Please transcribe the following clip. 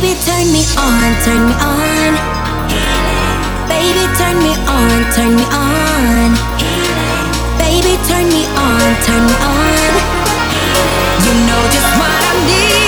Baby, turn me on, turn me on. Baby, turn me on, turn me on. Baby, turn me on, turn me on. You know just what I need.